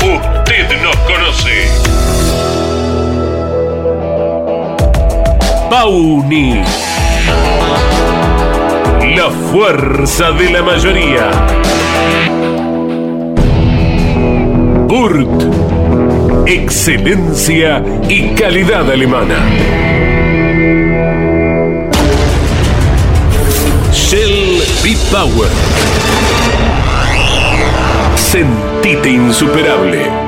Usted nos conoce. Pauni. La fuerza de la mayoría. Burt. Excelencia y calidad alemana. Shell B-Power. Sentite insuperable.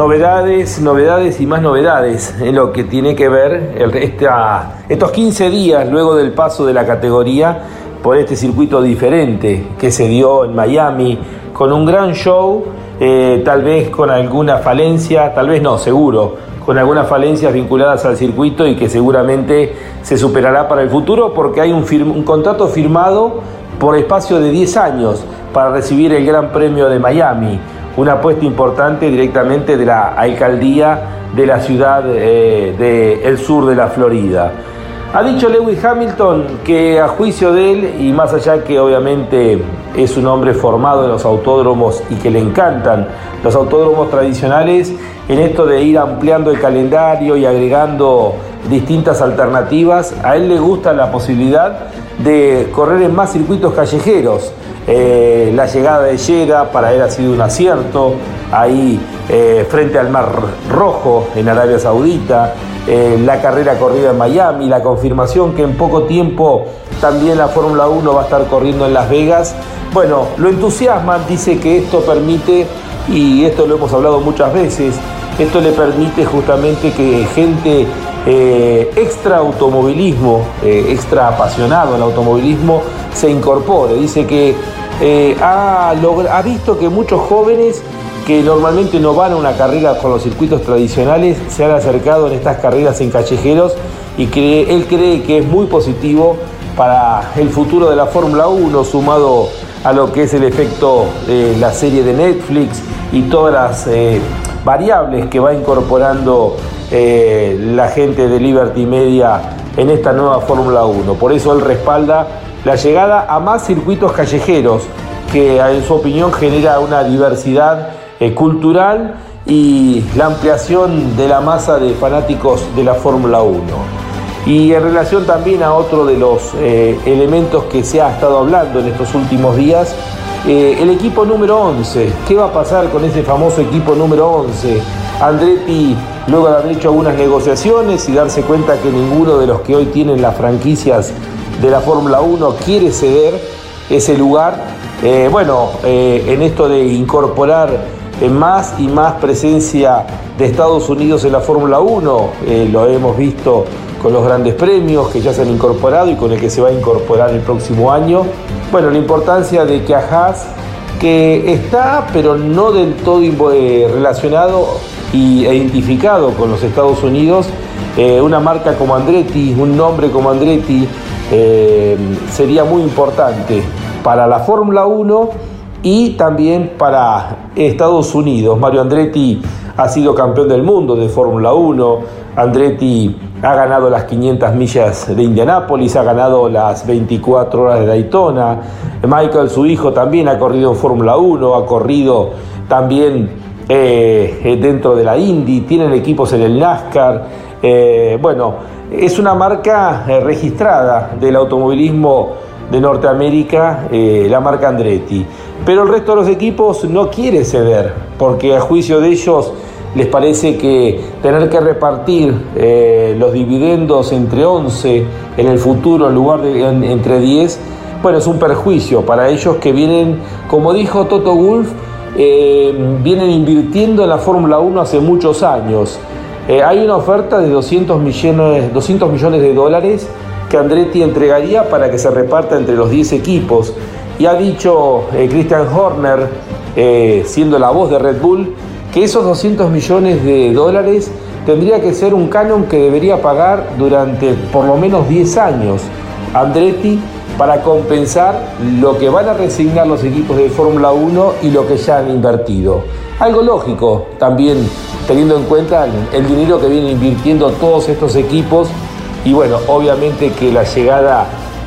Novedades, novedades y más novedades en lo que tiene que ver estos 15 días luego del paso de la categoría por este circuito diferente que se dio en Miami con un gran show, eh, tal vez con alguna falencia, tal vez no, seguro, con algunas falencias vinculadas al circuito y que seguramente se superará para el futuro porque hay un, un contrato firmado por espacio de 10 años para recibir el Gran Premio de Miami una apuesta importante directamente de la alcaldía de la ciudad del eh, de sur de la Florida. Ha dicho Lewis Hamilton que a juicio de él, y más allá que obviamente es un hombre formado en los autódromos y que le encantan los autódromos tradicionales, en esto de ir ampliando el calendario y agregando distintas alternativas, a él le gusta la posibilidad de correr en más circuitos callejeros. Eh, la llegada de Jeddah para él ha sido un acierto, ahí eh, frente al Mar Rojo en Arabia Saudita, eh, la carrera corrida en Miami, la confirmación que en poco tiempo también la Fórmula 1 va a estar corriendo en Las Vegas. Bueno, lo entusiasma, dice que esto permite, y esto lo hemos hablado muchas veces, esto le permite justamente que gente extra automovilismo, extra apasionado al automovilismo, se incorpore. Dice que eh, ha, visto que muchos jóvenes que normalmente no van a una carrera con los circuitos tradicionales se han acercado en estas carreras en callejeros y que él cree que es muy positivo para el futuro de la Fórmula 1 sumado a lo que es el efecto de la serie de Netflix y todas las eh, variables que va incorporando eh, la gente de Liberty Media en esta nueva Fórmula 1. Por eso él respalda la llegada a más circuitos callejeros, que en su opinión genera una diversidad eh, cultural y la ampliación de la masa de fanáticos de la Fórmula 1. Y en relación también a otro de los eh, elementos que se ha estado hablando en estos últimos días, eh, el equipo número 11. ¿Qué va a pasar con ese famoso equipo número 11? Andretti, luego de haber hecho algunas negociaciones y darse cuenta que ninguno de los que hoy tienen las franquicias de la Fórmula 1 quiere ceder ese lugar. Eh, bueno, eh, en esto de incorporar eh, más y más presencia de Estados Unidos en la Fórmula 1, lo hemos visto con los grandes premios que ya se han incorporado y con el que se va a incorporar el próximo año. Bueno, la importancia de que a que está pero no del todo relacionado y identificado con los Estados Unidos, una marca como Andretti, un nombre como Andretti, eh, sería muy importante para la Fórmula 1 y también para Estados Unidos. Mario Andretti ha sido campeón del mundo de Fórmula 1, Andretti ha ganado las 500 millas de Indianápolis, ha ganado las 24 horas de Daytona, Michael, su hijo, también ha corrido en Fórmula 1, ha corrido también eh, dentro de la Indy, tienen equipos en el NASCAR, eh, bueno, es una marca eh, registrada del automovilismo de Norteamérica, eh, la marca Andretti. Pero el resto de los equipos no quiere ceder, porque a juicio de ellos les parece que tener que repartir eh, los dividendos entre 11 en el futuro en lugar de entre 10, bueno, es un perjuicio para ellos que vienen, como dijo Toto Wolf, vienen invirtiendo en la Fórmula 1 hace muchos años. Eh, hay una oferta de 200 millones, 200 millones de dólares que Andretti entregaría para que se reparta entre los 10 equipos. Y ha dicho eh, Christian Horner, eh, siendo la voz de Red Bull, que esos 200 millones de dólares tendría que ser un canon que debería pagar durante por lo menos 10 años Andretti para compensar lo que van a resignar los equipos de Fórmula 1 y lo que ya han invertido. Algo lógico también teniendo en cuenta el dinero que vienen invirtiendo todos estos equipos y bueno, obviamente que la llegada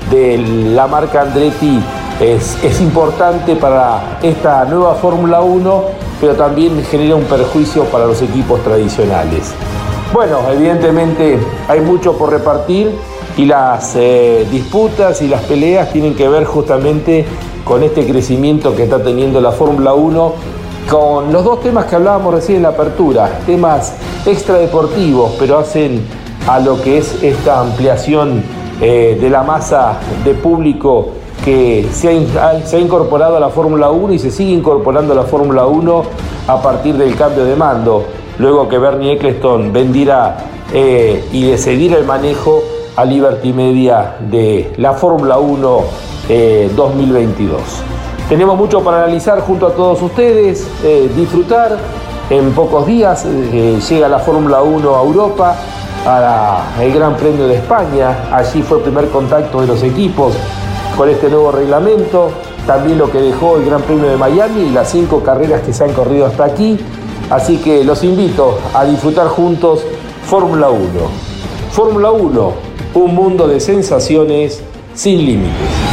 de la marca Andretti es, importante para esta nueva Fórmula 1, pero también genera un perjuicio para los equipos tradicionales. Bueno, evidentemente hay mucho por repartir y las eh, disputas y las peleas tienen que ver justamente con este crecimiento que está teniendo la Fórmula 1, con los dos temas que hablábamos recién en la apertura, temas extradeportivos, pero hacen a lo que es esta ampliación eh, de la masa de público que se ha, incorporado a la Fórmula 1 y se sigue incorporando a la Fórmula 1 a partir del cambio de mando, luego que Bernie Eccleston vendiera eh, y decidiera el manejo a Liberty Media de la Fórmula 1 2022. Eh, Tenemos mucho para analizar junto a todos ustedes, disfrutar. En pocos días llega la Fórmula 1 a Europa, al Gran Premio de España. Allí fue el primer contacto de los equipos con este nuevo reglamento. También lo que dejó el Gran Premio de Miami y las cinco carreras que se han corrido hasta aquí. Así que los invito a disfrutar juntos Fórmula 1. Fórmula 1, un mundo de sensaciones sin límites.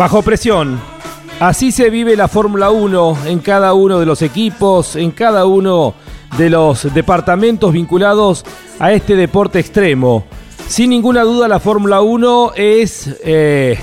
Bajo presión, Así se vive la Fórmula 1 en cada uno de los equipos, en cada uno de los departamentos vinculados a este deporte extremo. Sin ninguna duda la Fórmula 1 es eh,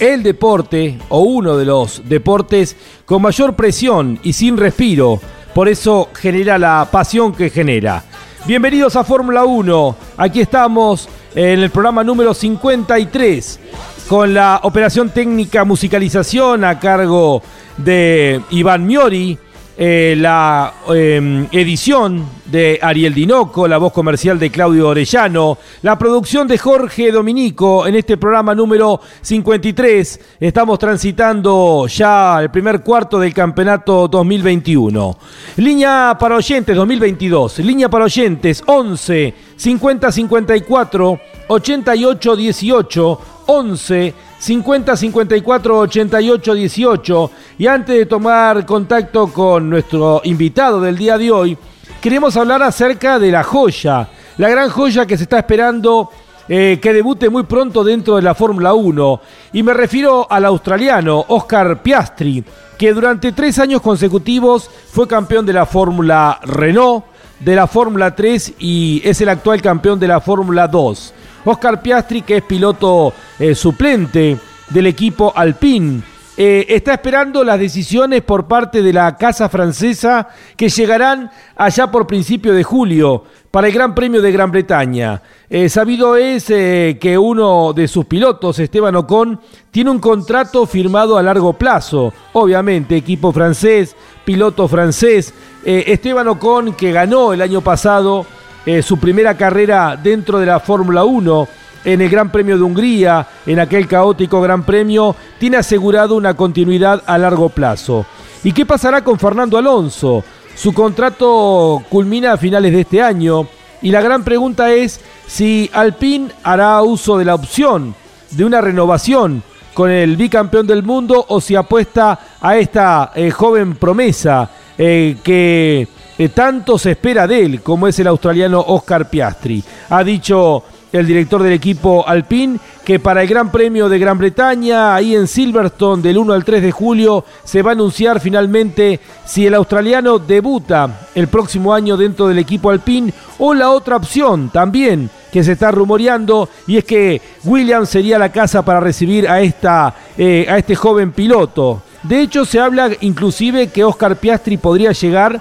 el deporte o uno de los deportes con mayor presión y sin respiro. Por eso genera la pasión que genera. Bienvenidos a Fórmula 1. Aquí estamos en el programa número 53 con la operación técnica musicalización a cargo de Iván Miori, eh, la em, edición de Ariel Dinoco, la voz comercial de Claudio Orellano, la producción de Jorge Dominico en este programa número 53. Estamos transitando ya el primer cuarto del campeonato 2021. Línea para oyentes 2022, línea para oyentes 11 50 54 88 18 11 50 54 88 18. Y antes de tomar contacto con nuestro invitado del día de hoy, queremos hablar acerca de la joya, la gran joya que se está esperando eh, que debute muy pronto dentro de la Fórmula 1. Y me refiero al australiano Oscar Piastri, que durante tres años consecutivos fue campeón de la Fórmula Renault, de la Fórmula 3 y es el actual campeón de la Fórmula 2. Oscar Piastri, que es piloto eh, suplente del equipo Alpine. Eh, está esperando las decisiones por parte de la Casa Francesa que llegarán allá por principio de julio para el Gran Premio de Gran Bretaña. Eh, sabido es que uno de sus pilotos, Esteban Ocon, tiene un contrato firmado a largo plazo. Obviamente, equipo francés, piloto francés. Esteban Ocon, que ganó el año pasado eh, su primera carrera dentro de la Fórmula 1 en el Gran Premio de Hungría, en aquel caótico Gran Premio, tiene asegurado una continuidad a largo plazo. ¿Y qué pasará con Fernando Alonso? Su contrato culmina a finales de este año y la gran pregunta es si Alpine hará uso de la opción de una renovación con el bicampeón del mundo o si apuesta a esta eh, joven promesa eh, que tanto se espera de él, como es el australiano Oscar Piastri. Ha dicho el director del equipo Alpine que para el Gran Premio de Gran Bretaña, ahí en Silverstone, del 1 al 3 de julio, se va a anunciar finalmente si el australiano debuta el próximo año dentro del equipo Alpine o la otra opción también que se está rumoreando y es que Williams sería la casa para recibir a, esta, eh, a este joven piloto. De hecho, se habla inclusive que Oscar Piastri podría llegar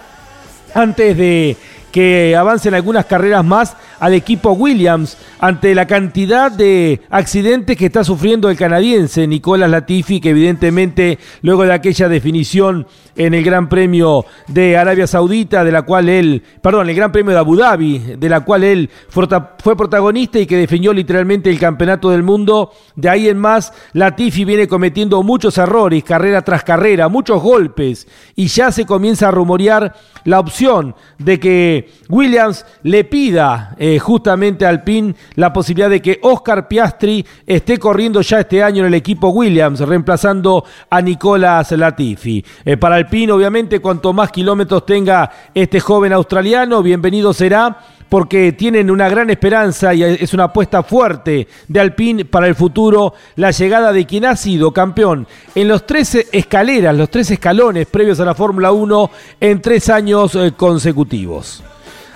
antes de que avancen algunas carreras más al equipo Williams ante la cantidad de accidentes que está sufriendo el canadiense Nicolás Latifi, que evidentemente luego de aquella definición en el Gran Premio de Arabia Saudita, de la cual él, perdón, el Gran Premio de Abu Dhabi, de la cual él fue protagonista y que definió literalmente el campeonato del mundo, de ahí en más Latifi viene cometiendo muchos errores, carrera tras carrera, muchos golpes, y ya se comienza a rumorear la opción de que Williams le pida eh, justamente al PIN la posibilidad de que Oscar Piastri esté corriendo ya este año en el equipo Williams, reemplazando a Nicolás Latifi. Eh, para Alpine, obviamente, cuanto más kilómetros tenga este joven australiano, bienvenido será porque tienen una gran esperanza y es una apuesta fuerte de Alpine para el futuro la llegada de quien ha sido campeón en los 13 escaleras, los tres escalones previos a la Fórmula 1 en tres años eh, consecutivos.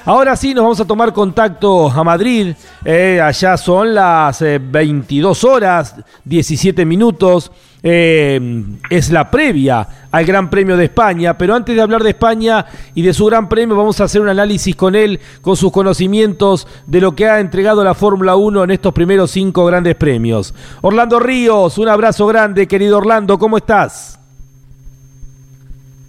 Ahora sí, nos vamos a tomar contacto a Madrid. Eh, allá son las 22 eh, horas, 17 minutos. Eh, es la previa al Gran Premio de España. Pero antes de hablar de España y de su Gran Premio, vamos a hacer un análisis con él, con sus conocimientos de lo que ha entregado la Fórmula 1 en estos primeros cinco grandes premios. Orlando Ríos, un abrazo grande, querido Orlando, ¿cómo estás?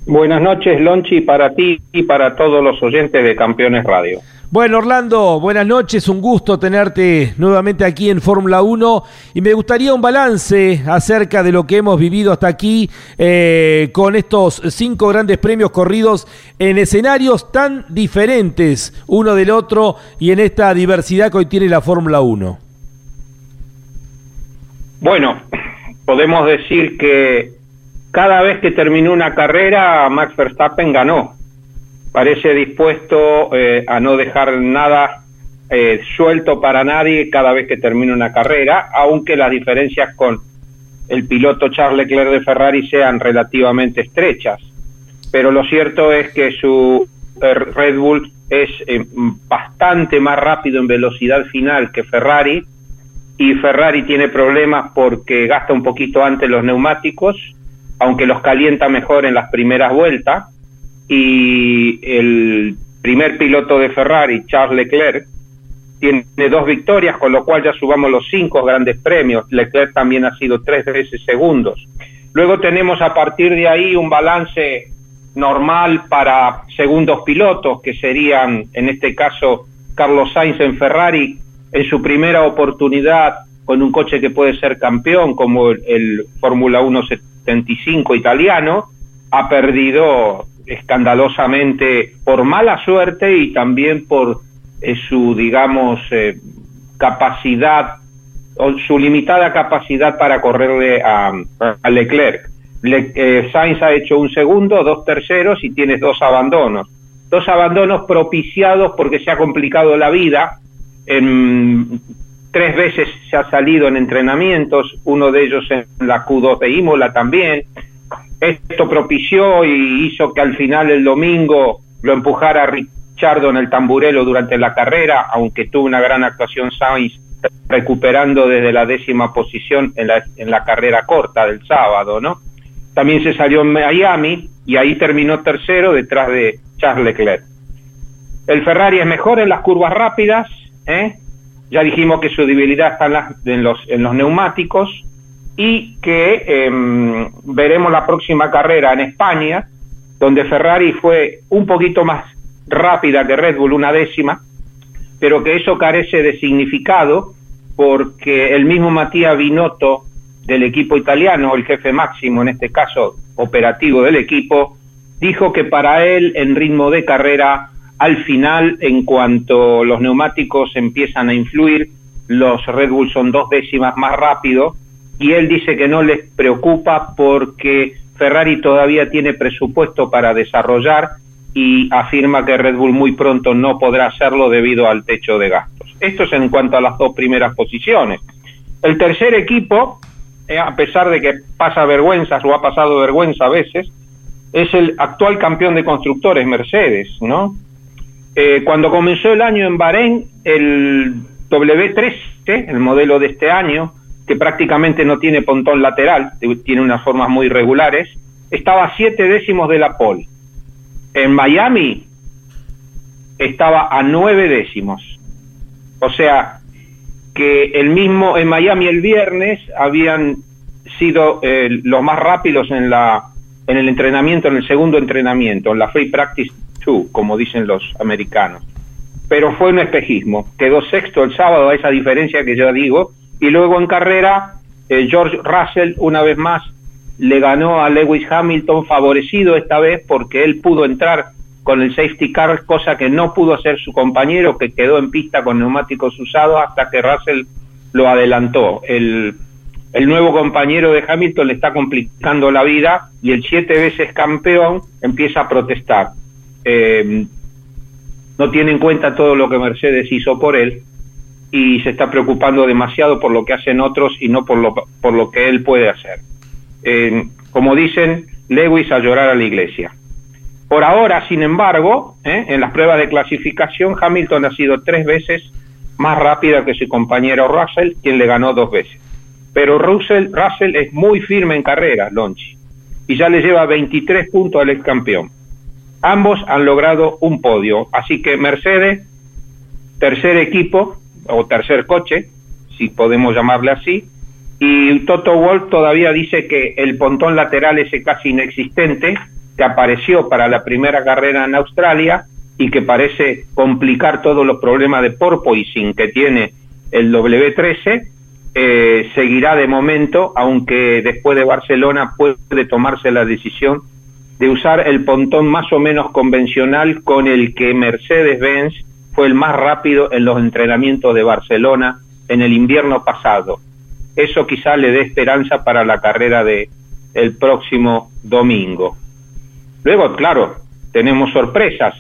Buenas noches, Lonchi, para ti y para todos los oyentes de Campeones Radio. Bueno, Orlando, buenas noches, un gusto tenerte nuevamente aquí en Fórmula 1 y me gustaría un balance acerca de lo que hemos vivido hasta aquí eh, con estos cinco grandes premios corridos en escenarios tan diferentes uno del otro y en esta diversidad que hoy tiene la Fórmula 1. Bueno, podemos decir que cada vez que terminó una carrera, Max Verstappen ganó. Parece dispuesto eh, a no dejar nada eh, suelto para nadie cada vez que termina una carrera, aunque las diferencias con el piloto Charles Leclerc de Ferrari sean relativamente estrechas. Pero lo cierto es que su eh, Red Bull es bastante más rápido en velocidad final que Ferrari y Ferrari tiene problemas porque gasta un poquito antes los neumáticos aunque los calienta mejor en las primeras vueltas, y el primer piloto de Ferrari, Charles Leclerc, tiene dos victorias, con lo cual ya subamos los cinco grandes premios. Leclerc también ha sido tres veces segundos. Luego tenemos a partir de ahí un balance normal para segundos pilotos, que serían, en este caso, Carlos Sainz en Ferrari, en su primera oportunidad con un coche que puede ser campeón, como el, el Fórmula 1 75 italiano, ha perdido escandalosamente por mala suerte y también por eh, su, digamos, eh, capacidad o su limitada capacidad para correrle a, Leclerc. Eh, Sainz ha hecho un segundo, dos terceros y tiene dos abandonos. Dos abandonos propiciados porque se ha complicado la vida. En, tres veces se ha salido en entrenamientos, uno de ellos en la Q2 de Imola también. Esto propició y hizo que al final el domingo lo empujara Richardo en el tamburelo durante la carrera, aunque tuvo una gran actuación Sainz recuperando desde la décima posición en la, en la carrera corta del sábado, ¿no? También se salió en Miami y ahí terminó tercero detrás de Charles Leclerc. El Ferrari es mejor en las curvas rápidas, ¿eh? Ya dijimos que su debilidad está en, los, en los neumáticos y que em, veremos la próxima carrera en España, donde Ferrari fue un poquito más rápida que Red Bull, una décima, pero que eso carece de significado porque el mismo Matías Binotto del equipo italiano, el jefe máximo en este caso operativo del equipo, dijo que para él en ritmo de carrera al final, en cuanto los neumáticos empiezan a influir, los Red Bull son dos décimas más rápido y él dice que no les preocupa porque Ferrari todavía tiene presupuesto para desarrollar y afirma que Red Bull muy pronto no podrá hacerlo debido al techo de gastos. Esto es en cuanto a las dos primeras posiciones. El tercer equipo, eh, a pesar de que pasa vergüenzas o ha pasado vergüenza a veces, es el actual campeón de constructores, Mercedes, ¿no? Eh, cuando comenzó el año en Bahrein, el W13, el modelo de este año, que prácticamente no tiene pontón lateral, tiene unas formas muy regulares, estaba a siete décimos de la pole. En Miami estaba a nueve décimos. O sea, que el mismo en Miami el viernes habían sido eh, los más rápidos en la en el entrenamiento, en el segundo entrenamiento, en la free practice 2, como dicen los americanos. Pero fue un espejismo. Quedó sexto el sábado a esa diferencia que ya digo. Y luego en carrera, eh, George Russell, una vez más, le ganó a Lewis Hamilton, favorecido esta vez porque él pudo entrar con el safety car, cosa que no pudo hacer su compañero, que quedó en pista con neumáticos usados hasta que Russell lo adelantó. El, el nuevo compañero de Hamilton le está complicando la vida y el siete veces campeón empieza a protestar. Eh, no tiene en cuenta todo lo que Mercedes hizo por él y se está preocupando demasiado por lo que hacen otros y no por lo, por lo que él puede hacer. Como dicen, Lewis a llorar a la iglesia. Por ahora, sin embargo, ¿eh? en las pruebas de clasificación, Hamilton ha sido tres veces más rápida que su compañero Russell, quien le ganó dos veces. Pero Russell, Russell es muy firme en carrera, Lonchi, y ya le lleva 23 puntos al ex campeón. Ambos han logrado un podio, así que Mercedes, tercer equipo o tercer coche, si podemos llamarle así, y Toto Wolff todavía dice que el pontón lateral ese casi inexistente que apareció para la primera carrera en Australia y que parece complicar todos los problemas de porpoising que tiene el W13, eh, seguirá de momento, aunque después de Barcelona puede tomarse la decisión de usar el pontón más o menos convencional con el que Mercedes-Benz fue el más rápido en los entrenamientos de Barcelona en el invierno pasado. Eso quizá le dé esperanza para la carrera de el próximo domingo. Luego, claro, tenemos sorpresas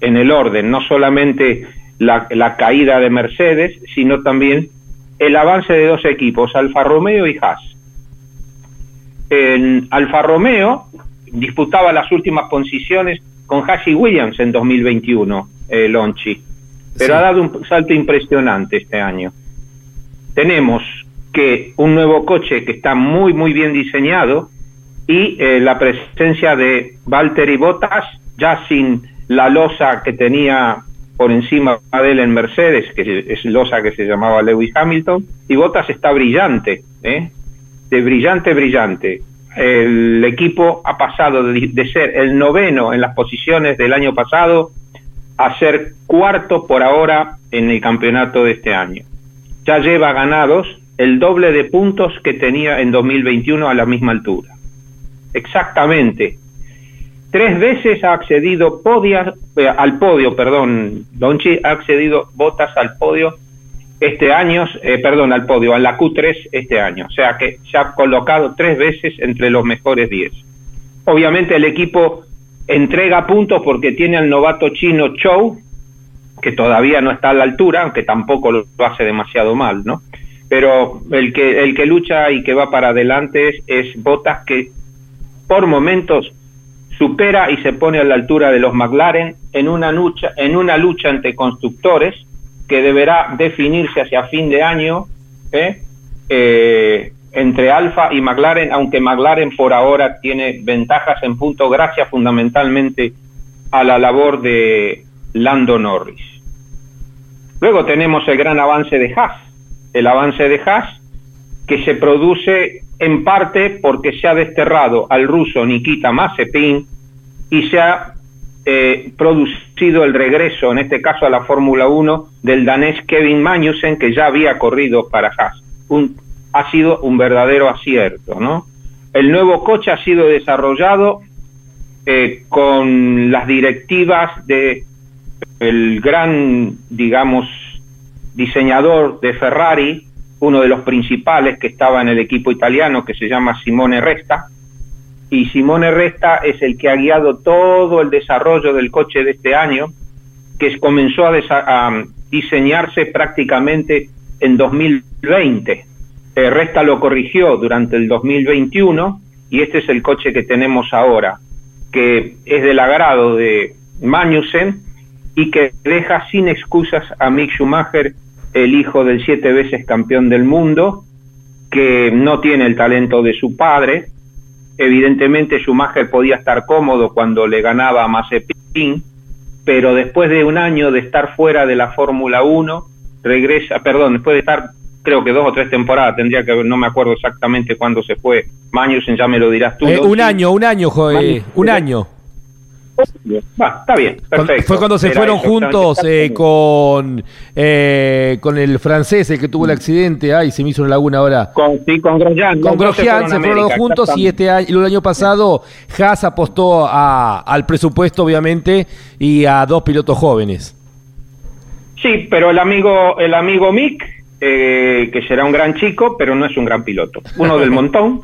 en el orden, no solamente la, caída de Mercedes, sino también el avance de dos equipos, Alfa Romeo y Haas. En Alfa Romeo disputaba las últimas posiciones con Haas y Williams en 2021, eh, Lonchi, pero ha dado un salto impresionante este año. Tenemos que un nuevo coche que está muy, muy bien diseñado, y eh, la presencia de Valtteri Bottas, ya sin la losa que tenía por encima de él en Mercedes, que es losa que se llamaba Lewis Hamilton, y Bottas está brillante, ¿eh? de brillante, brillante. El equipo ha pasado de, de ser el noveno en las posiciones del año pasado a ser cuarto por ahora en el campeonato de este año. Ya lleva ganados el doble de puntos que tenía en 2021 a la misma altura exactamente. Tres veces ha accedido eh, al podio, perdón, Donchi ha accedido Botas al podio este año, eh, perdón, al podio, a la Q3 este año. O sea que se ha colocado tres veces entre los mejores diez. Obviamente el equipo entrega puntos porque tiene al novato chino Chou, que todavía no está a la altura, aunque tampoco lo hace demasiado mal, ¿no? Pero el que, el que lucha y que va para adelante es, es Botas, que por momentos supera y se pone a la altura de los McLaren en una lucha, en una lucha entre constructores que deberá definirse hacia fin de año ¿eh? Eh, entre Alfa y McLaren, aunque McLaren por ahora tiene ventajas en punto gracias fundamentalmente a la labor de Lando Norris. Luego tenemos el gran avance de Haas, el avance de Haas que se produce en parte porque se ha desterrado al ruso Nikita Mazepin y se ha eh, producido el regreso, en este caso a la Fórmula 1, del danés Kevin Magnussen, que ya había corrido para Haas. Un, ha sido un verdadero acierto, ¿no? El nuevo coche ha sido desarrollado eh, con las directivas de el gran, digamos, diseñador de Ferrari, uno de los principales que estaba en el equipo italiano, que se llama Simone Resta, y Simone Resta es el que ha guiado todo el desarrollo del coche de este año, que comenzó a, diseñarse prácticamente en 2020. Resta lo corrigió durante el 2021 y este es el coche que tenemos ahora, que es del agrado de Magnussen y que deja sin excusas a Mick Schumacher el hijo del siete veces campeón del mundo, que no tiene el talento de su padre. Evidentemente Schumacher podía estar cómodo cuando le ganaba a Mazepin, pero después de un año de estar fuera de la Fórmula 1, regresa, perdón, después de estar creo que dos o tres temporadas, tendría que no me acuerdo exactamente cuándo se fue Magnussen, ya me lo dirás tú. Eh, un año, un año, joder, un año. Va, está bien, perfecto. Fue cuando se fueron juntos eh, con eh, con el francés, el que tuvo el accidente. Ay, se me hizo una laguna ahora. Con, sí, con Grosjean. Con Grosjean se fueron juntos y este año, el año pasado Haas apostó a, al presupuesto, obviamente, y a dos pilotos jóvenes. Sí, pero el amigo, el amigo Mick, eh, que será un gran chico, pero no es un gran piloto. Uno del montón.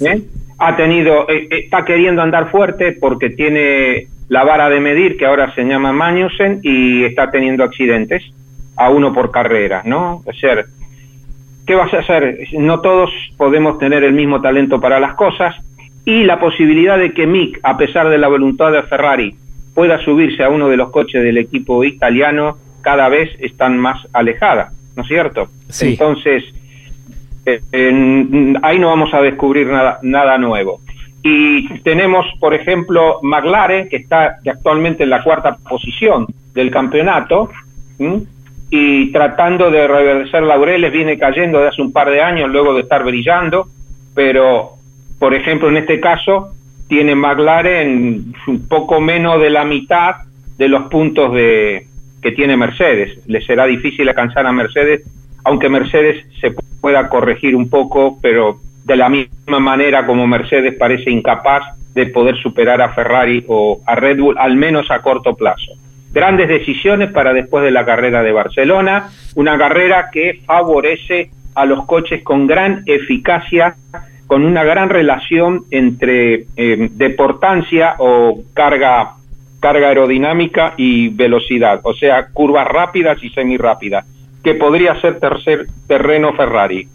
¿eh? ha tenido, eh, eh, está queriendo andar fuerte porque tiene la vara de medir que ahora se llama Magnussen y está teniendo accidentes a uno por carrera, ¿no? Es decir, ¿qué vas a hacer? No todos podemos tener el mismo talento para las cosas y la posibilidad de que Mick, a pesar de la voluntad de Ferrari, pueda subirse a uno de los coches del equipo italiano cada vez están más alejadas, ¿no es cierto? Sí. Entonces, ahí no vamos a descubrir nada, nada nuevo. Y tenemos, por ejemplo, McLaren, que está actualmente en la cuarta posición del campeonato, y tratando de reverdecer laureles, viene cayendo de hace un par de años luego de estar brillando, pero, por ejemplo, en este caso, tiene McLaren un poco menos de la mitad de los puntos de, que tiene Mercedes. Le será difícil alcanzar a Mercedes, aunque Mercedes se pueda corregir un poco, pero de la misma manera como Mercedes parece incapaz de poder superar a Ferrari o a Red Bull, al menos a corto plazo. Grandes decisiones para después de la carrera de Barcelona, una carrera que favorece a los coches con gran eficacia, con una gran relación entre eh, deportancia o carga, carga aerodinámica y velocidad, o sea, curvas rápidas y semirápidas que podría ser tercer terreno Ferrari.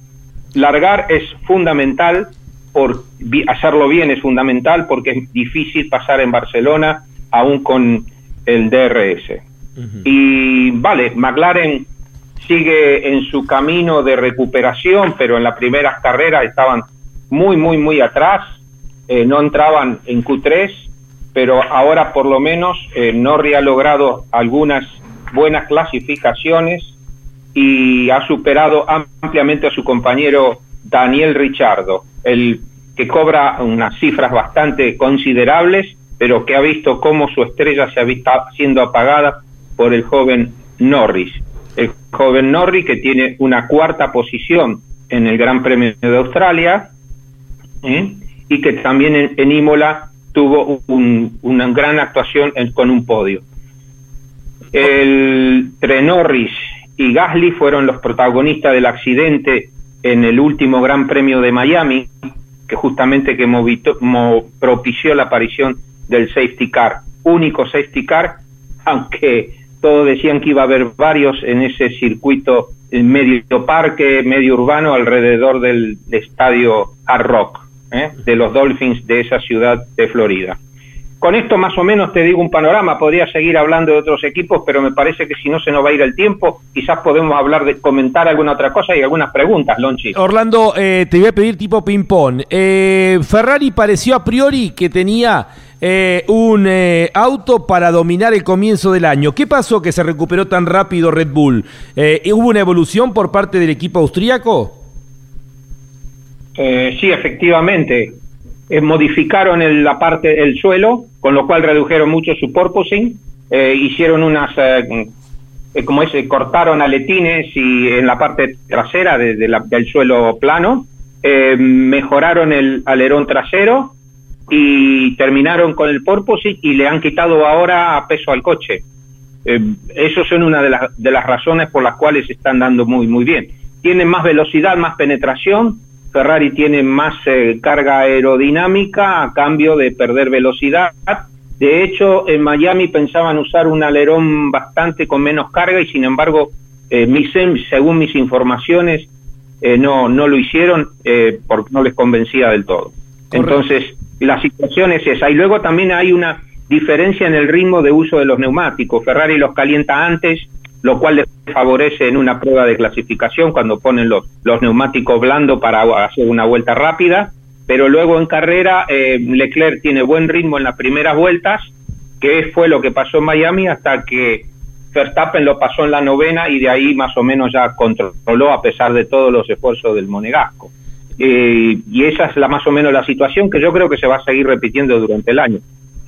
Largar es fundamental, por hacerlo bien es fundamental porque es difícil pasar en Barcelona aún con el DRS. Y vale, McLaren sigue en su camino de recuperación, pero en las primeras carreras estaban muy, muy, muy atrás, eh, no entraban en Q3, pero ahora por lo menos eh, Norri ha logrado algunas buenas clasificaciones y ha superado ampliamente a su compañero Daniel Richardo, el que cobra unas cifras bastante considerables, pero que ha visto cómo su estrella se ha visto siendo apagada por el joven Norris. El joven Norris que tiene una cuarta posición en el Gran Premio de Australia ¿eh? y que también en, Imola tuvo una gran actuación con un podio. El Norris y Gasly fueron los protagonistas del accidente en el último Gran Premio de Miami, que justamente que propició la aparición del safety car, único safety car, aunque todos decían que iba a haber varios en ese circuito en medio parque, medio urbano, alrededor del estadio Hard Rock, ¿eh? de los Dolphins de esa ciudad de Florida. Con esto más o menos te digo un panorama, podría seguir hablando de otros equipos, pero me parece que si no se nos va a ir el tiempo, quizás podemos hablar de comentar alguna otra cosa y algunas preguntas, Lonchi. Orlando, eh, te voy a pedir tipo ping-pong. Eh, Ferrari pareció a priori que tenía eh, un auto para dominar el comienzo del año. ¿Qué pasó que se recuperó tan rápido Red Bull? ¿Hubo una evolución por parte del equipo austríaco? Sí, efectivamente. Eh, modificaron el, la parte del suelo, con lo cual redujeron mucho su porpoising, eh, hicieron unas, eh, como es, cortaron aletines y en la parte trasera de, del suelo plano, mejoraron el alerón trasero y terminaron con el porpoising y le han quitado ahora peso al coche. Eh, eso son una de, las de las razones por las cuales están dando muy, muy bien. Tienen más velocidad, más penetración, Ferrari tiene más eh, carga aerodinámica a cambio de perder velocidad. De hecho, en Miami pensaban usar un alerón bastante con menos carga y sin embargo, eh, según mis informaciones, eh, no, no lo hicieron eh, porque no les convencía del todo. Entonces, la situación es esa. Y luego también hay una diferencia en el ritmo de uso de los neumáticos. Ferrari los calienta antes, lo cual les favorece en una prueba de clasificación cuando ponen los, neumáticos blandos para hacer una vuelta rápida, pero luego en carrera eh, Leclerc tiene buen ritmo en las primeras vueltas, que fue lo que pasó en Miami hasta que Verstappen lo pasó en la novena y de ahí más o menos ya controló a pesar de todos los esfuerzos del monegasco. Eh, y esa es la más o menos la situación que yo creo que se va a seguir repitiendo durante el año.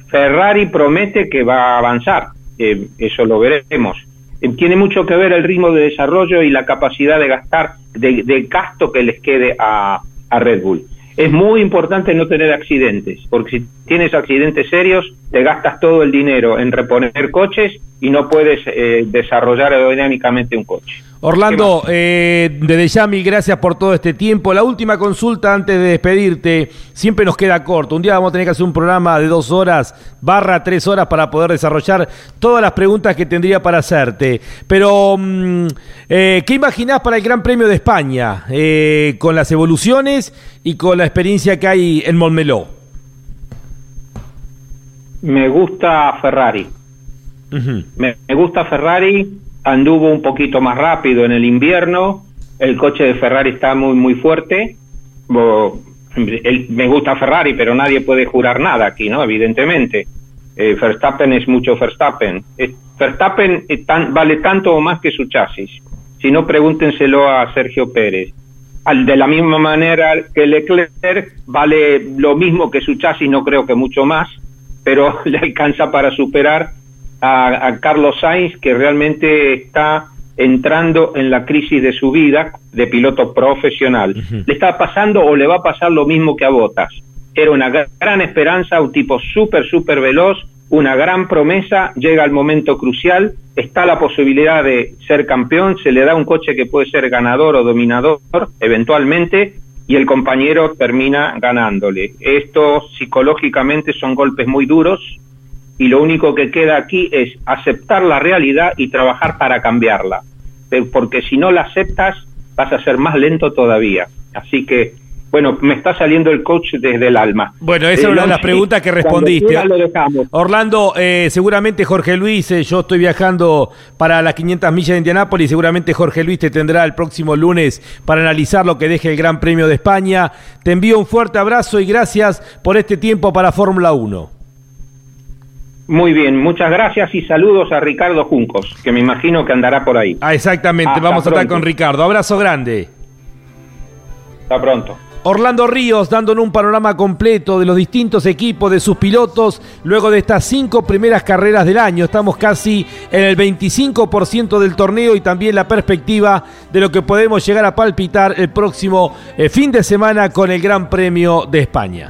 Ferrari promete que va a avanzar, eh, eso lo veremos. Eh, tiene mucho que ver el ritmo de desarrollo y la capacidad de gastar, de, gasto que les quede a, a Red Bull. Es muy importante no tener accidentes, porque si tienes accidentes serios, te gastas todo el dinero en reponer coches y no puedes eh, desarrollar aerodinámicamente un coche. Orlando, eh, desde ya mil gracias por todo este tiempo. La última consulta antes de despedirte, siempre nos queda corto. Un día vamos a tener que hacer un programa de dos horas, barra tres horas, para poder desarrollar todas las preguntas que tendría para hacerte. Pero, mm, eh, ¿qué imaginás para el Gran Premio de España? Eh, con las evoluciones y con la experiencia que hay en Montmeló. Me gusta Ferrari. me gusta Ferrari anduvo un poquito más rápido en el invierno, el coche de Ferrari está muy muy fuerte. me gusta Ferrari, pero nadie puede jurar nada aquí, ¿no? Evidentemente. Eh, Verstappen es mucho Verstappen. Verstappen vale tanto o más que su chasis. Si no, pregúntenselo a Sergio Pérez. Al, de la misma manera que Leclerc vale lo mismo que su chasis, no creo que mucho más, pero le alcanza para superar a, Carlos Sainz, que realmente está entrando en la crisis de su vida de piloto profesional. Le está pasando o le va a pasar lo mismo que a Botas. Era una gran esperanza, un tipo súper, súper veloz, una gran promesa, llega el momento crucial, está la posibilidad de ser campeón, se le da un coche que puede ser ganador o dominador eventualmente y el compañero termina ganándole. Esto psicológicamente son golpes muy duros, y lo único que queda aquí es aceptar la realidad y trabajar para cambiarla, porque si no la aceptas vas a ser más lento todavía. Así que, bueno, me está saliendo el coach desde el alma. Bueno, esa es una de las preguntas que respondiste. Orlando, eh, seguramente Jorge Luis, eh, yo estoy viajando para las 500 millas de Indianápolis, seguramente Jorge Luis te tendrá el próximo lunes para analizar lo que deje el Gran Premio de España. Te envío un fuerte abrazo y gracias por este tiempo para Fórmula 1. Muy bien, muchas gracias y saludos a Ricardo Juncos, que me imagino que andará por ahí. Ah, exactamente, vamos a estar con Ricardo. Abrazo grande. Hasta pronto. Orlando Ríos dándonos un panorama completo de los distintos equipos, de sus pilotos, luego de estas cinco primeras carreras del año. Estamos casi en el 25% del torneo y también la perspectiva de lo que podemos llegar a palpitar el próximo eh, fin de semana con el Gran Premio de España.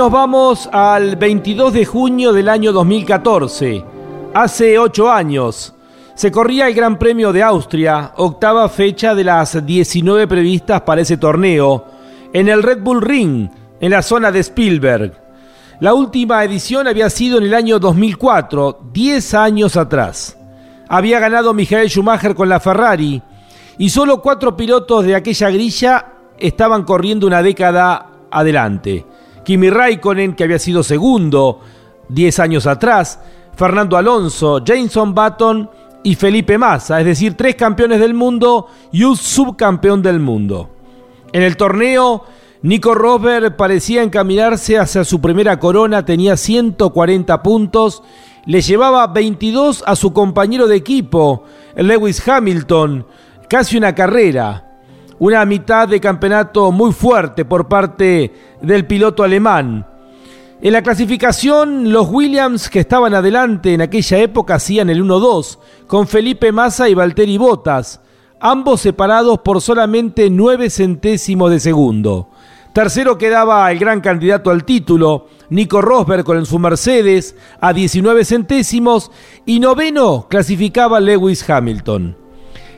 Nos vamos al 22 de junio del año 2014. Hace ocho años se corría el Gran Premio de Austria, octava fecha de las 19 previstas para ese torneo, en el Red Bull Ring, en la zona de Spielberg. La última edición había sido en el año 2004, 10 años atrás. Había ganado Michael Schumacher con la Ferrari y solo cuatro pilotos de aquella grilla estaban corriendo una década adelante. Kimi Raikkonen, que había sido segundo 10 años atrás, Fernando Alonso, Jameson Button y Felipe Massa, es decir, tres campeones del mundo y un subcampeón del mundo. En el torneo, Nico Rosberg parecía encaminarse hacia su primera corona, tenía 140 puntos, le llevaba 22 a su compañero de equipo, Lewis Hamilton, casi una carrera una mitad de campeonato muy fuerte por parte del piloto alemán. En la clasificación, los Williams que estaban adelante en aquella época hacían el 1-2, con Felipe Massa y Valtteri Bottas, ambos separados por solamente nueve centésimos de segundo. Tercero quedaba el gran candidato al título, Nico Rosberg con su Mercedes a 19 centésimos y noveno clasificaba Lewis Hamilton.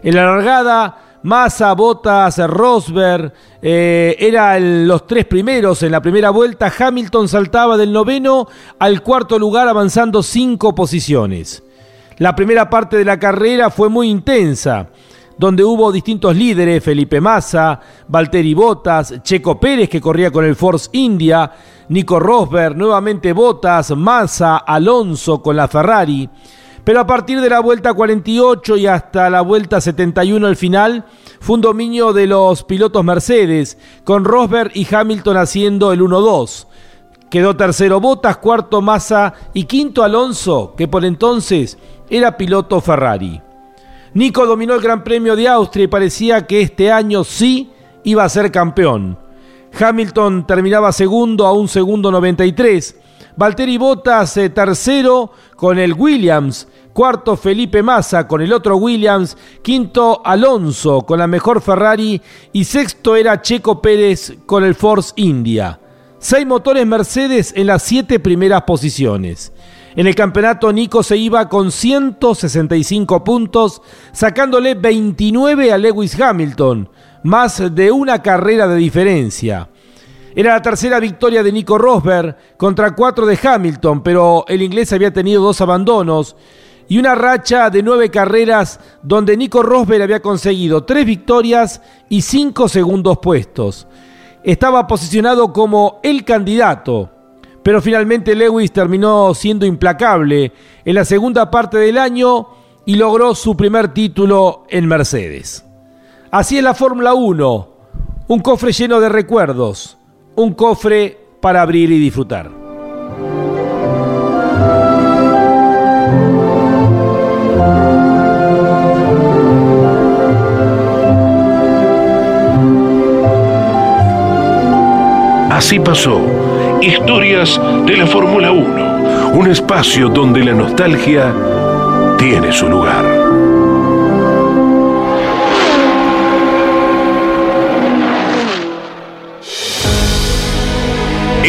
En la largada, Massa, Bottas, Rosberg eh, eran los tres primeros en la primera vuelta. Hamilton saltaba del noveno al cuarto lugar avanzando cinco posiciones. La primera parte de la carrera fue muy intensa donde hubo distintos líderes, Felipe Massa, Valtteri Bottas, Checo Pérez que corría con el Force India, Nico Rosberg, nuevamente Bottas, Massa, Alonso con la Ferrari. Pero a partir de la vuelta 48 y hasta la vuelta 71 al final, fue un dominio de los pilotos Mercedes, con Rosberg y Hamilton haciendo el 1-2. Quedó tercero Bottas, cuarto Massa y quinto Alonso, que por entonces era piloto Ferrari. Nico dominó el Gran Premio de Austria y parecía que este año sí iba a ser campeón. Hamilton terminaba segundo a un segundo 93. Valtteri Bottas eh, tercero con el Williams. Cuarto Felipe Massa con el otro Williams. Quinto Alonso con la mejor Ferrari. Y sexto era Checo Pérez con el Force India. Seis motores Mercedes en las siete primeras posiciones. En el campeonato Nico se iba con 165 puntos, sacándole 29 a Lewis Hamilton, más de una carrera de diferencia. Era la tercera victoria de Nico Rosberg contra cuatro de Hamilton, pero el inglés había tenido dos abandonos y una racha de nueve carreras donde Nico Rosberg había conseguido tres victorias y cinco segundos puestos. Estaba posicionado como el candidato pero finalmente Lewis terminó siendo implacable en la segunda parte del año y logró su primer título en Mercedes. Así es la Fórmula 1, un cofre lleno de recuerdos, un cofre para abrir y disfrutar. Así pasó Historias de la Fórmula 1, un espacio donde la nostalgia tiene su lugar.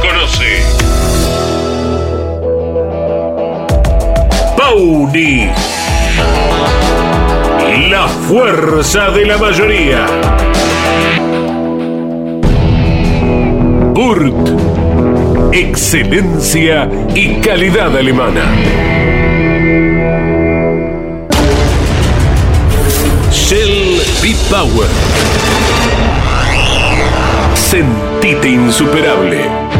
conoce. Pauni. La fuerza de la mayoría. Burt. Excelencia y calidad alemana. Shell B-Power. Sentite insuperable.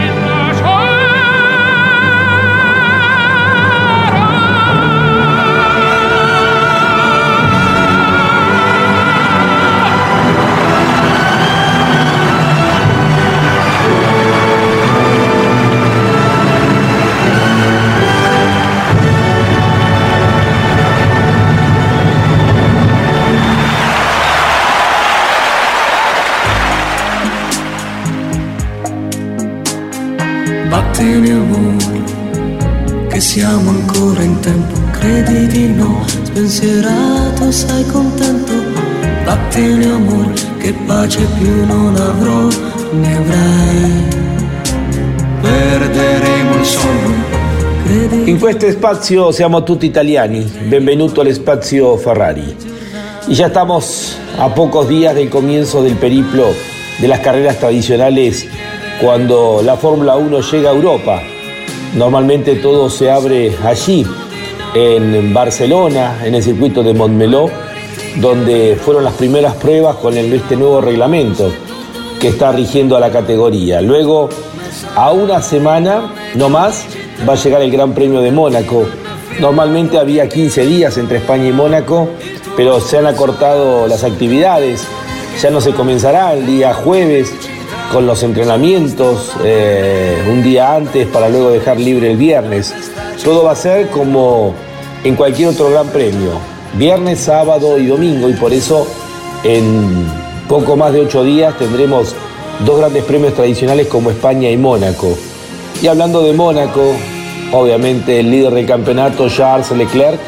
Credi di no. In questo spazio siamo tutti italiani, benvenuto al spazio Ferrari. Y ya estamos a pocos días del comienzo del periplo de las carreras tradicionales cuando la Fórmula 1 llega a Europa. Normalmente todo se abre allí, en Barcelona, en el circuito de Montmeló, donde fueron las primeras pruebas con este nuevo reglamento que está rigiendo a la categoría. Luego, a una semana, no más, va a llegar el Gran Premio de Mónaco. Normalmente había 15 días entre España y Mónaco, pero se han acortado las actividades. Ya no se comenzará el día jueves con los entrenamientos, eh, un día antes para luego dejar libre el viernes. Todo va a ser como en cualquier otro gran premio, viernes, sábado y domingo, y por eso en poco más de ocho días tendremos dos grandes premios tradicionales como España y Mónaco. Y hablando de Mónaco, obviamente el líder del campeonato, Charles Leclerc,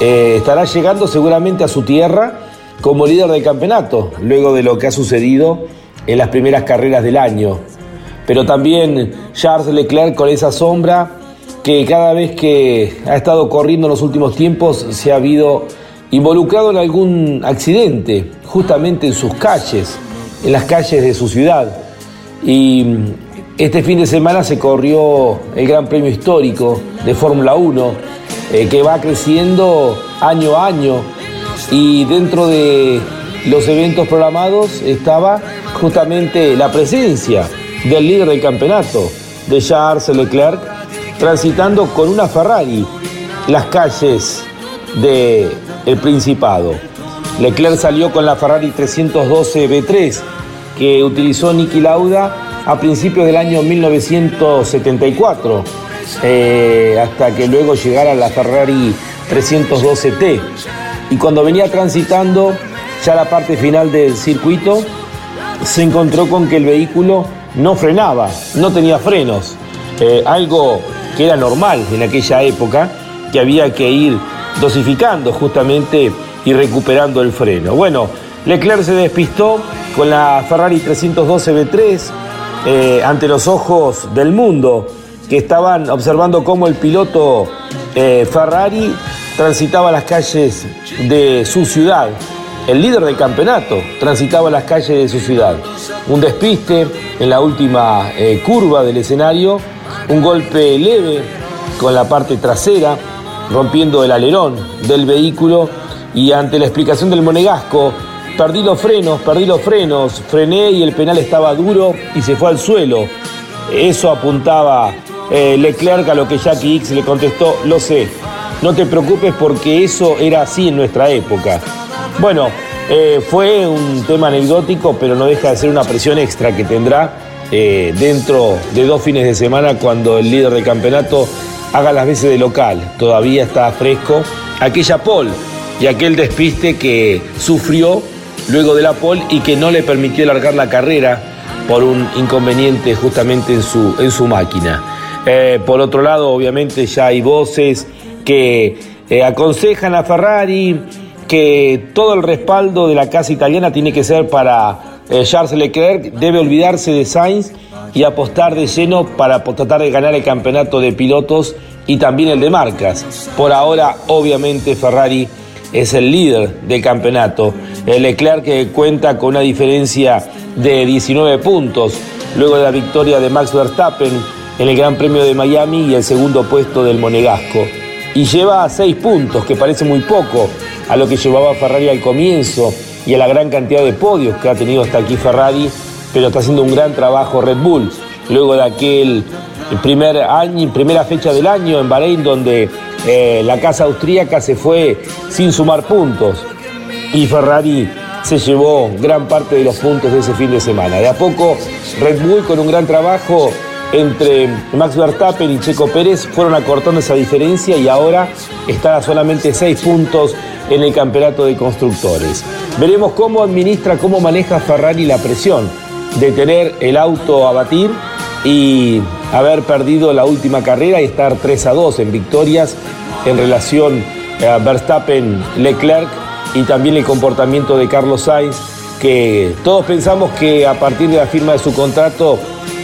eh, estará llegando seguramente a su tierra como líder del campeonato, luego de lo que ha sucedido en las primeras carreras del año. Pero también Charles Leclerc con esa sombra que cada vez que ha estado corriendo en los últimos tiempos se ha habido involucrado en algún accidente, justamente en sus calles, en las calles de su ciudad. Y este fin de semana se corrió el Gran Premio Histórico de Fórmula 1, eh, que va creciendo año a año. Y dentro de los eventos programados estaba justamente la presencia del líder del campeonato, de Charles Leclerc, transitando con una Ferrari las calles del el Principado. Leclerc salió con la Ferrari 312 B3 que utilizó Niki Lauda a principios del año 1974, eh, hasta que luego llegara la Ferrari 312T. Y cuando venía transitando ya la parte final del circuito, se encontró con que el vehículo no frenaba, no tenía frenos, eh, algo que era normal en aquella época, que había que ir dosificando justamente y recuperando el freno. Bueno, Leclerc se despistó con la Ferrari 312 B3 eh, ante los ojos del mundo que estaban observando cómo el piloto eh, Ferrari transitaba las calles de su ciudad. El líder del campeonato transitaba las calles de su ciudad. Un despiste en la última eh, curva del escenario, un golpe leve con la parte trasera, rompiendo el alerón del vehículo y ante la explicación del monegasco, perdí los frenos, perdí los frenos, frené y el penal estaba duro y se fue al suelo. Eso apuntaba eh, Leclerc a lo que Jackie X le contestó, lo sé, no te preocupes porque eso era así en nuestra época. Bueno, eh, fue un tema anecdótico, pero no deja de ser una presión extra que tendrá eh, dentro de dos fines de semana cuando el líder del campeonato haga las veces de local. Todavía está fresco aquella pole y aquel despiste que sufrió luego de la pole y que no le permitió alargar la carrera por un inconveniente justamente en su, en su máquina. Eh, por otro lado, obviamente ya hay voces que eh, aconsejan a Ferrari que todo el respaldo de la casa italiana tiene que ser para eh, Charles Leclerc, debe olvidarse de Sainz y apostar de lleno para tratar de ganar el campeonato de pilotos y también el de marcas. Por ahora, obviamente, Ferrari es el líder del campeonato. El Leclerc que cuenta con una diferencia de 19 puntos luego de la victoria de Max Verstappen en el Gran Premio de Miami y el segundo puesto del Monegasco. Y lleva 6 puntos, que parece muy poco a lo que llevaba Ferrari al comienzo y a la gran cantidad de podios que ha tenido hasta aquí Ferrari, pero está haciendo un gran trabajo Red Bull. Luego de aquel primer año, primera fecha del año en Bahrein, donde eh, la casa austríaca se fue sin sumar puntos y Ferrari se llevó gran parte de los puntos de ese fin de semana. De a poco, Red Bull con un gran trabajo entre Max Verstappen y Checo Pérez fueron acortando esa diferencia y ahora está a solamente seis puntos en el campeonato de constructores. Veremos cómo administra, cómo maneja Ferrari la presión de tener el auto a batir y haber perdido la última carrera y estar 3 a 2 en victorias en relación a Verstappen, Leclerc y también el comportamiento de Carlos Sainz, que todos pensamos que a partir de la firma de su contrato,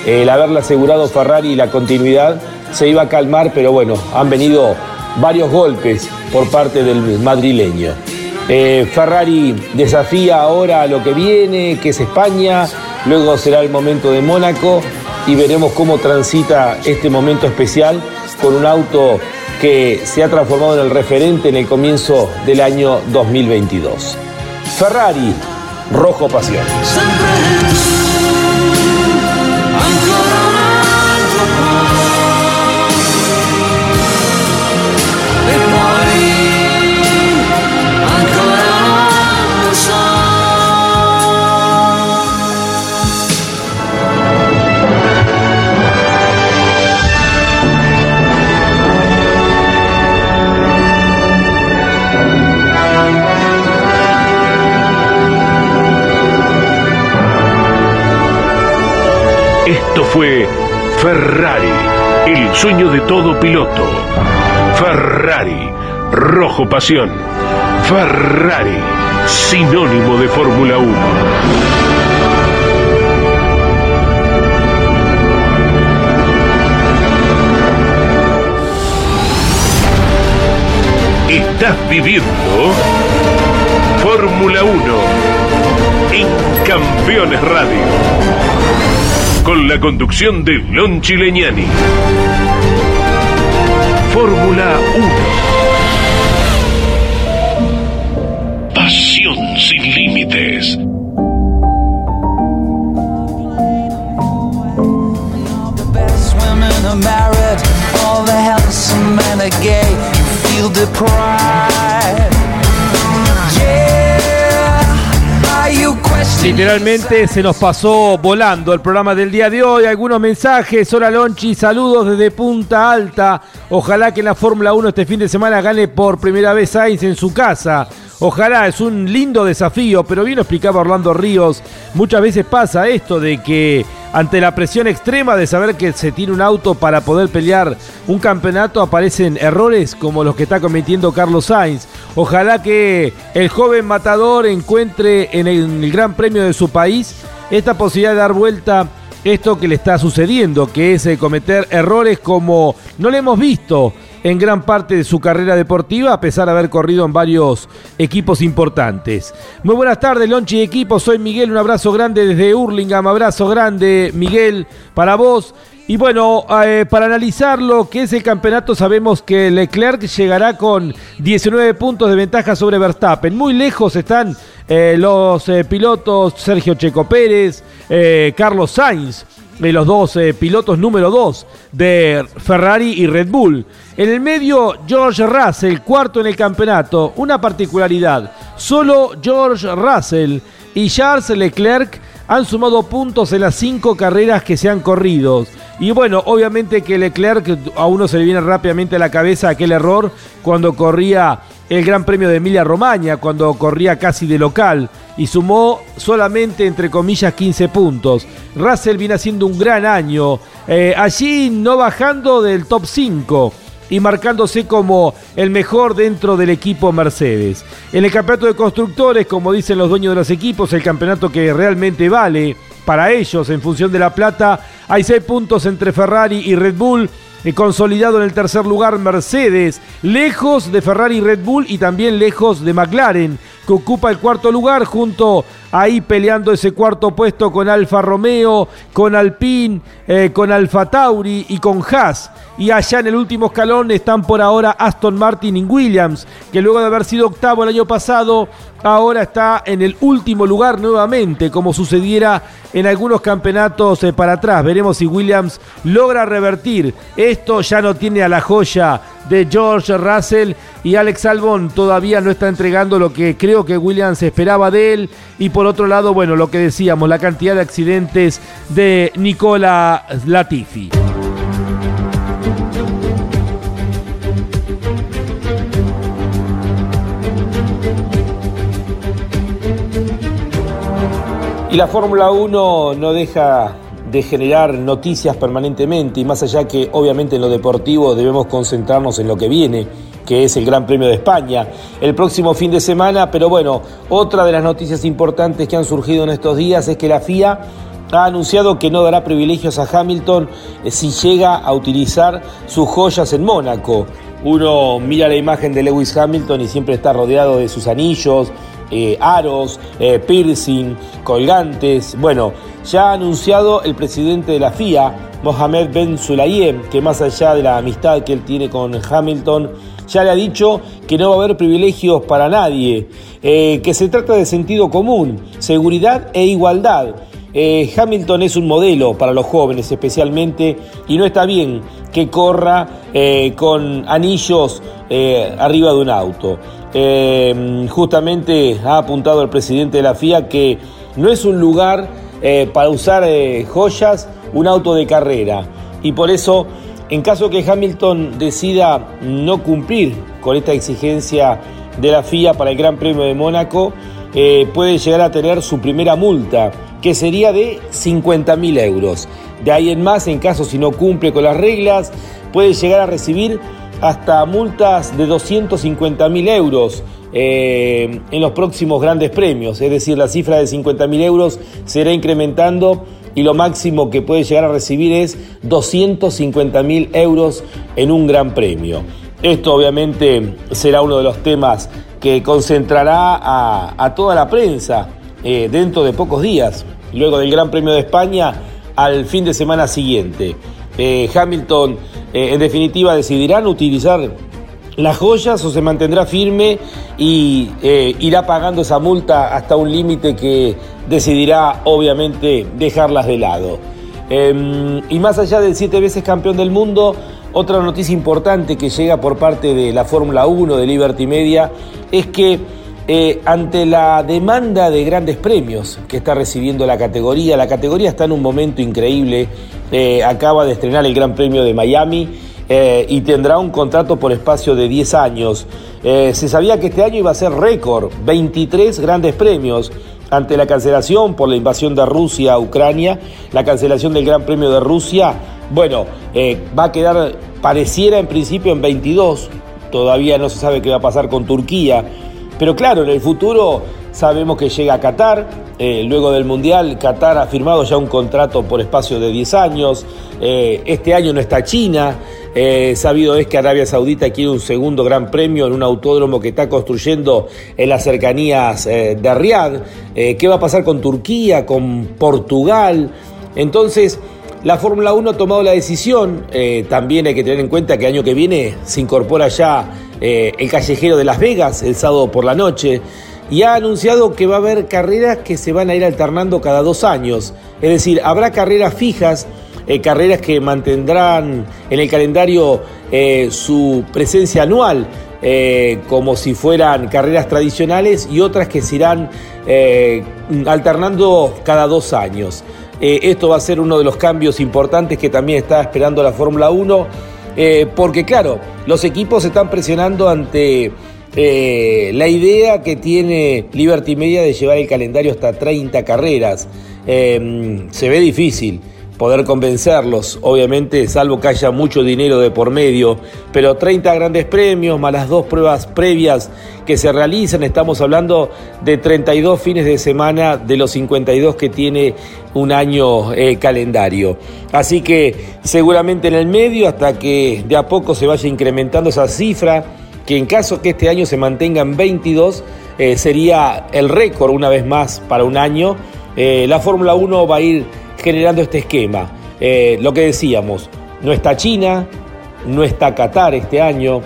el haberle asegurado Ferrari la continuidad se iba a calmar, pero bueno, han venido varios golpes por parte del madrileño. Eh, Ferrari desafía ahora lo que viene, que es España, luego será el momento de Mónaco y veremos cómo transita este momento especial con un auto que se ha transformado en el referente en el comienzo del año 2022. Ferrari, Rojo Pasión. Esto fue Ferrari, el sueño de todo piloto. Ferrari, rojo pasión. Ferrari, sinónimo de Fórmula 1. Estás viviendo Fórmula 1 en Campeones Radio con la conducción de Lon Chileñani. Fórmula 1. Pasión sin límites. All the gay, you feel deprived. Literalmente se nos pasó volando el programa del día de hoy. Algunos mensajes. Hola Lonchi, saludos desde Punta Alta. Ojalá que la Fórmula 1 este fin de semana gane por primera vez Sainz en su casa. Ojalá, es un lindo desafío, pero bien explicaba Orlando Ríos. Muchas veces pasa esto de que ante la presión extrema de saber que se tiene un auto para poder pelear un campeonato, aparecen errores como los que está cometiendo Carlos Sainz. Ojalá que el joven matador encuentre en el Gran Premio de su país esta posibilidad de dar vuelta esto que le está sucediendo, que es eh, cometer errores como no le hemos visto en gran parte de su carrera deportiva, a pesar de haber corrido en varios equipos importantes. Muy buenas tardes, Lonchi equipo. Soy Miguel, un abrazo grande desde Hurlingham. Abrazo grande, Miguel, para vos. Y bueno, eh, para analizar lo que es el campeonato, sabemos que Leclerc llegará con 19 puntos de ventaja sobre Verstappen. Muy lejos están los eh, pilotos Sergio Checo Pérez, Carlos Sainz los dos eh, pilotos número dos de Ferrari y Red Bull. En el medio, George Russell, cuarto en el campeonato. Una particularidad, solo George Russell y Charles Leclerc han sumado puntos en las cinco carreras que se han corrido. Y bueno, obviamente que Leclerc a uno se le viene rápidamente a la cabeza aquel error cuando corría el Gran Premio de Emilia Romagna, cuando corría casi de local y sumó solamente, entre comillas, 15 puntos. Russell viene haciendo un gran año, eh, allí no bajando del top 5 y marcándose como el mejor dentro del equipo Mercedes. En el campeonato de constructores, como dicen los dueños de los equipos, el campeonato que realmente vale para ellos en función de la plata, hay 6 puntos entre Ferrari y Red Bull consolidado en el tercer lugar Mercedes, lejos de Ferrari Red Bull y también lejos de McLaren, que ocupa el cuarto lugar junto ahí peleando ese cuarto puesto con Alfa Romeo, con Alpine, eh, con Alfa Tauri y con Haas. Y allá en el último escalón están por ahora Aston Martin y Williams, que luego de haber sido octavo el año pasado, ahora está en el último lugar nuevamente, como sucediera en algunos campeonatos eh, para atrás. Veremos si Williams logra revertir. Esto ya no tiene a la joya de George Russell y Alex Albon todavía no está entregando lo que creo que Williams esperaba de él. Y por otro lado, bueno, lo que decíamos, la cantidad de accidentes de Nicola Latifi. Y la Fórmula 1 no deja de generar noticias permanentemente y más allá que obviamente en lo deportivo debemos concentrarnos en lo que viene, que es el Gran Premio de España el próximo fin de semana, pero bueno, otra de las noticias importantes que han surgido en estos días es que la FIA ha anunciado que no dará privilegios a Hamilton eh, si llega a utilizar sus joyas en Mónaco. Uno mira la imagen de Lewis Hamilton y siempre está rodeado de sus anillos, eh, aros, eh, piercing, colgantes. Bueno, ya ha anunciado el presidente de la FIA, Mohamed Ben Sulayem, que más allá de la amistad que él tiene con Hamilton, ya le ha dicho que no va a haber privilegios para nadie, eh, que se trata de sentido común, seguridad e igualdad. Eh, Hamilton es un modelo para los jóvenes especialmente y no está bien que corra eh, con anillos arriba de un auto. justamente ha apuntado el presidente de la FIA que no es un lugar para usar joyas, un auto de carrera. Y por eso en caso que Hamilton decida no cumplir con esta exigencia de la FIA para el Gran Premio de Mónaco, eh, puede llegar a tener su primera multa, que sería de 50.000 euros. De ahí en más, en caso si no cumple con las reglas, puede llegar a recibir hasta multas de 250.000 euros eh, en los próximos grandes premios. Es decir, la cifra de 50.000 euros será incrementando y lo máximo que puede llegar a recibir es 250 mil euros en un gran premio. Esto obviamente será uno de los temas que concentrará a, toda la prensa eh, dentro de pocos días, luego del Gran Premio de España al fin de semana siguiente. Eh, Hamilton, eh, en definitiva, decidirán utilizar las joyas o se mantendrá firme y irá pagando esa multa hasta un límite que decidirá obviamente dejarlas de lado. Em, y más allá del siete veces campeón del mundo, otra noticia importante que llega por parte de la Fórmula 1 de Liberty Media es que eh, ante la demanda de grandes premios que está recibiendo la categoría, la categoría está en un momento increíble, eh, acaba de estrenar el Gran Premio de Miami eh, y tendrá un contrato por espacio de 10 años. se sabía que este año iba a ser récord, 23 grandes premios ante la cancelación por la invasión de Rusia a Ucrania, la cancelación del Gran Premio de Rusia, bueno, eh, va a quedar, pareciera en principio en 22, todavía no se sabe qué va a pasar con Turquía, pero claro, en el futuro sabemos que llega a Qatar, eh, luego del Mundial, Qatar ha firmado ya un contrato por espacio de 10 años, eh, este año no está China, eh, sabido es que Arabia Saudita quiere un segundo gran premio en un autódromo que está construyendo en las cercanías eh, de Riad. Eh, ¿Qué va a pasar con Turquía, con Portugal? Entonces, la Fórmula 1 ha tomado la decisión, también hay que tener en cuenta que año que viene se incorpora ya el callejero de Las Vegas el sábado por la noche y ha anunciado que va a haber carreras que se van a ir alternando cada dos años. Es decir, habrá carreras fijas eh, carreras que mantendrán en el calendario eh, su presencia anual, eh, como si fueran carreras tradicionales, y otras que se irán alternando cada dos años. esto va a ser uno de los cambios importantes que también está esperando la Fórmula 1, porque claro, los equipos están presionando ante... la idea que tiene Liberty Media de llevar el calendario hasta 30 carreras se ve difícil poder convencerlos, obviamente, salvo que haya mucho dinero de por medio, pero 30 grandes premios más las dos pruebas previas que se realizan, estamos hablando de 32 fines de semana de los 52 que tiene un año eh, calendario. Así que seguramente en el medio, hasta que de a poco se vaya incrementando esa cifra, que en caso que este año se mantengan 22, eh, sería el récord una vez más para un año. Eh, la Fórmula 1 va a ir generando este esquema. Eh, lo que decíamos, no está China, no está Qatar este año,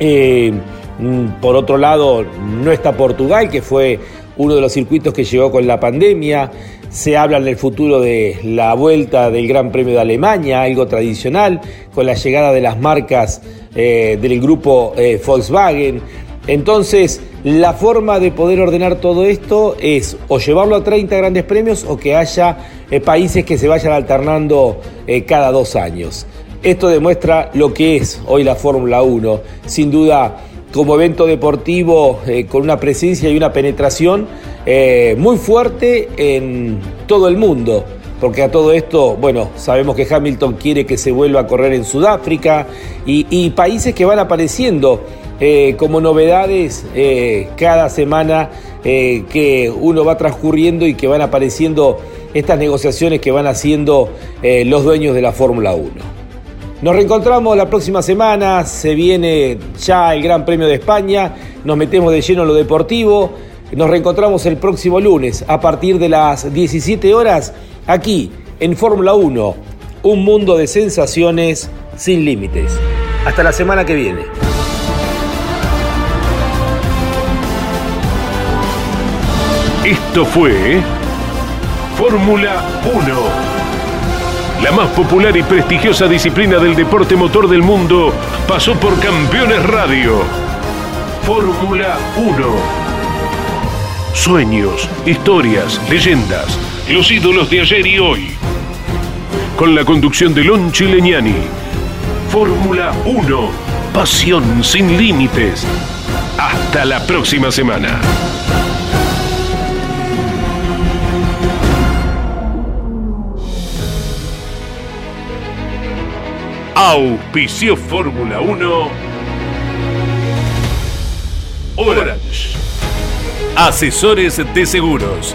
eh, mm, por otro lado, no está Portugal, que fue uno de los circuitos que llegó con la pandemia. Se habla en el futuro de la vuelta del Gran Premio de Alemania, algo tradicional, con la llegada de las marcas eh, del grupo Volkswagen. Entonces, la forma de poder ordenar todo esto es o llevarlo a 30 grandes premios o que haya eh, países que se vayan alternando eh, cada dos años. Esto demuestra lo que es hoy la Fórmula 1. Sin duda, como evento deportivo eh, con una presencia y una penetración muy fuerte en todo el mundo porque a todo esto, bueno, sabemos que Hamilton quiere que se vuelva a correr en Sudáfrica y países que van apareciendo eh, como novedades eh, cada semana eh, que uno va transcurriendo y que van apareciendo estas negociaciones que van haciendo los dueños de la Fórmula 1. Nos reencontramos la próxima semana, se viene ya el Gran Premio de España, nos metemos de lleno en lo deportivo, nos reencontramos el próximo lunes a partir de las 17 horas aquí en Fórmula 1, un mundo de sensaciones sin límites. Hasta la semana que viene. Esto fue Fórmula 1, la más popular y prestigiosa disciplina del deporte motor del mundo, pasó por Campeones Radio. Fórmula 1. Sueños, historias, leyendas, los ídolos de ayer y hoy. Con la conducción de Lon Chileñani. Fórmula 1. Pasión sin límites. Hasta la próxima semana. Auspicio Fórmula 1. Orange. Asesores de seguros.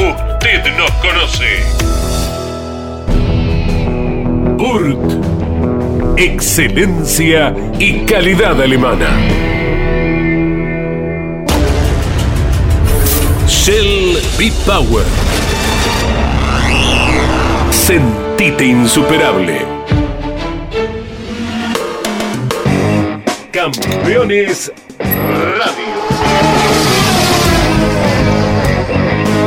Usted nos conoce. Urt. Excelencia y calidad alemana. Shell B-Power. Sentite insuperable. Campeones